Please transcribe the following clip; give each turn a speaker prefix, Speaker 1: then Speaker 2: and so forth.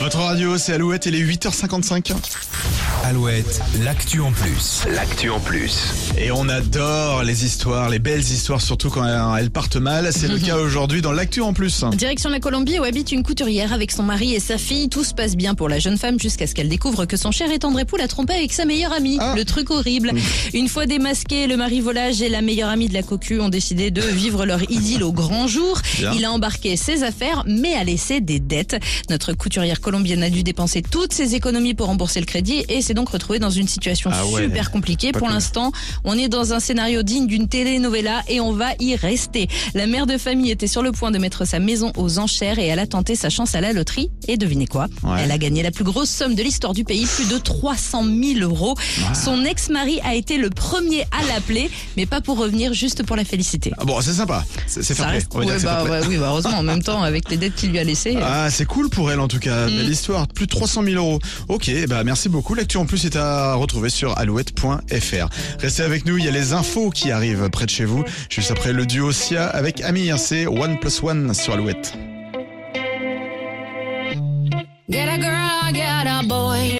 Speaker 1: Votre radio, c'est Alouette, il est 8h55.
Speaker 2: Alouette, l'actu en plus.
Speaker 3: L'actu en plus.
Speaker 1: Et on adore les histoires, les belles histoires, surtout quand elles partent mal. C'est le cas aujourd'hui dans l'actu en plus.
Speaker 4: Direction la Colombie où habite une couturière avec son mari et sa fille. Tout se passe bien pour la jeune femme jusqu'à ce qu'elle découvre que son cher et tendre époux l'a trompé avec sa meilleure amie.
Speaker 1: Ah.
Speaker 4: Le truc horrible. Une fois démasqué, le mari volage et la meilleure amie de la cocu ont décidé de vivre leur idylle au grand jour.
Speaker 1: Bien.
Speaker 4: Il a embarqué ses affaires mais a laissé des dettes. Notre couturière colombienne a dû dépenser toutes ses économies pour rembourser le crédit et s'est donc retrouvée dans une situation
Speaker 1: Ah ouais.
Speaker 4: super compliquée. Pour l'instant, on est dans un scénario digne d'une telenovela et on va y rester. La mère de famille était sur le point de mettre sa maison aux enchères et elle a tenté sa chance à la loterie. Et devinez quoi?
Speaker 1: Ouais.
Speaker 4: Elle a gagné la plus grosse somme de l'histoire du pays, plus de 300 000 euros. Son ex-mari a été le premier à l'appeler, mais pas pour revenir, juste pour la féliciter.
Speaker 1: Ah Bon, c'est sympa. C'est fair
Speaker 4: reste-
Speaker 1: On va
Speaker 4: ouais, bah, ouais, oui, bah, heureusement, en même temps, avec les dettes qu'il lui a laissées. euh,
Speaker 1: Ah, c'est cool pour elle en tout cas.
Speaker 4: Mm.
Speaker 1: Belle histoire. Plus de 300 000 euros. Ok, bah merci beaucoup. L'actu en plus est à retrouver sur alouette.fr. Restez avec nous, il y a les infos qui arrivent près de chez vous. Juste après le duo Sia avec Amir, c'est One Plus One sur Alouette.
Speaker 5: Get a girl.